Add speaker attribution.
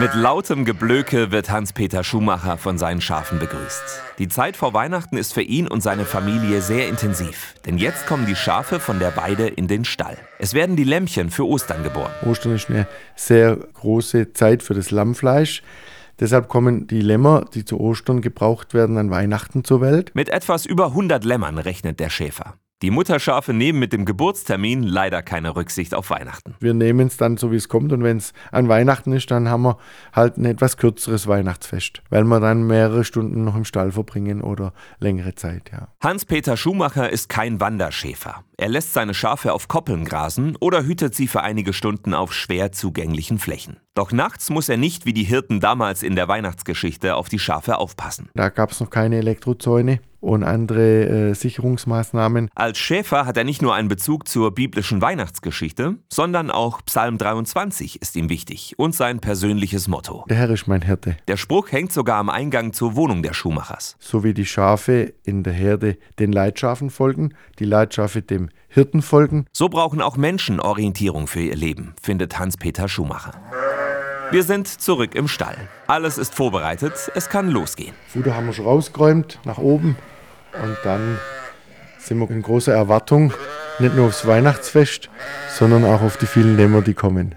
Speaker 1: Mit lautem Geblöke wird Hans-Peter Schumacher von seinen Schafen begrüßt. Die Zeit vor Weihnachten ist für ihn und seine Familie sehr intensiv. Denn jetzt kommen die Schafe von der Weide in den Stall. Es werden die Lämmchen für Ostern geboren.
Speaker 2: Ostern ist eine sehr große Zeit für das Lammfleisch. Deshalb kommen die Lämmer, die zu Ostern gebraucht werden, an Weihnachten zur Welt.
Speaker 1: Mit etwas über 100 Lämmern rechnet der Schäfer. Die Mutterschafe nehmen mit dem Geburtstermin leider keine Rücksicht auf Weihnachten.
Speaker 2: Wir nehmen es dann so, wie es kommt. Und wenn es an Weihnachten ist, dann haben wir halt ein etwas kürzeres Weihnachtsfest, weil wir dann mehrere Stunden noch im Stall verbringen oder längere Zeit, ja.
Speaker 1: Hans-Peter Schumacher ist kein Wanderschäfer. Er lässt seine Schafe auf Koppeln grasen oder hütet sie für einige Stunden auf schwer zugänglichen Flächen. Doch nachts muss er nicht wie die Hirten damals in der Weihnachtsgeschichte auf die Schafe aufpassen.
Speaker 2: Da gab es noch keine Elektrozäune und andere äh, Sicherungsmaßnahmen.
Speaker 1: Als Schäfer hat er nicht nur einen Bezug zur biblischen Weihnachtsgeschichte, sondern auch Psalm 23 ist ihm wichtig und sein persönliches Motto.
Speaker 2: Der Herr ist mein Hirte.
Speaker 1: Der Spruch hängt sogar am Eingang zur Wohnung der Schuhmachers.
Speaker 2: So wie die Schafe in der Herde den Leitschafen folgen, die Leitschafe dem Hirten folgen.
Speaker 1: So brauchen auch Menschen Orientierung für ihr Leben, findet Hans-Peter Schumacher. Wir sind zurück im Stall. Alles ist vorbereitet, es kann losgehen.
Speaker 2: Futter haben wir schon rausgeräumt, nach oben. Und dann sind wir in großer Erwartung, nicht nur aufs Weihnachtsfest, sondern auch auf die vielen Lämmer, die kommen.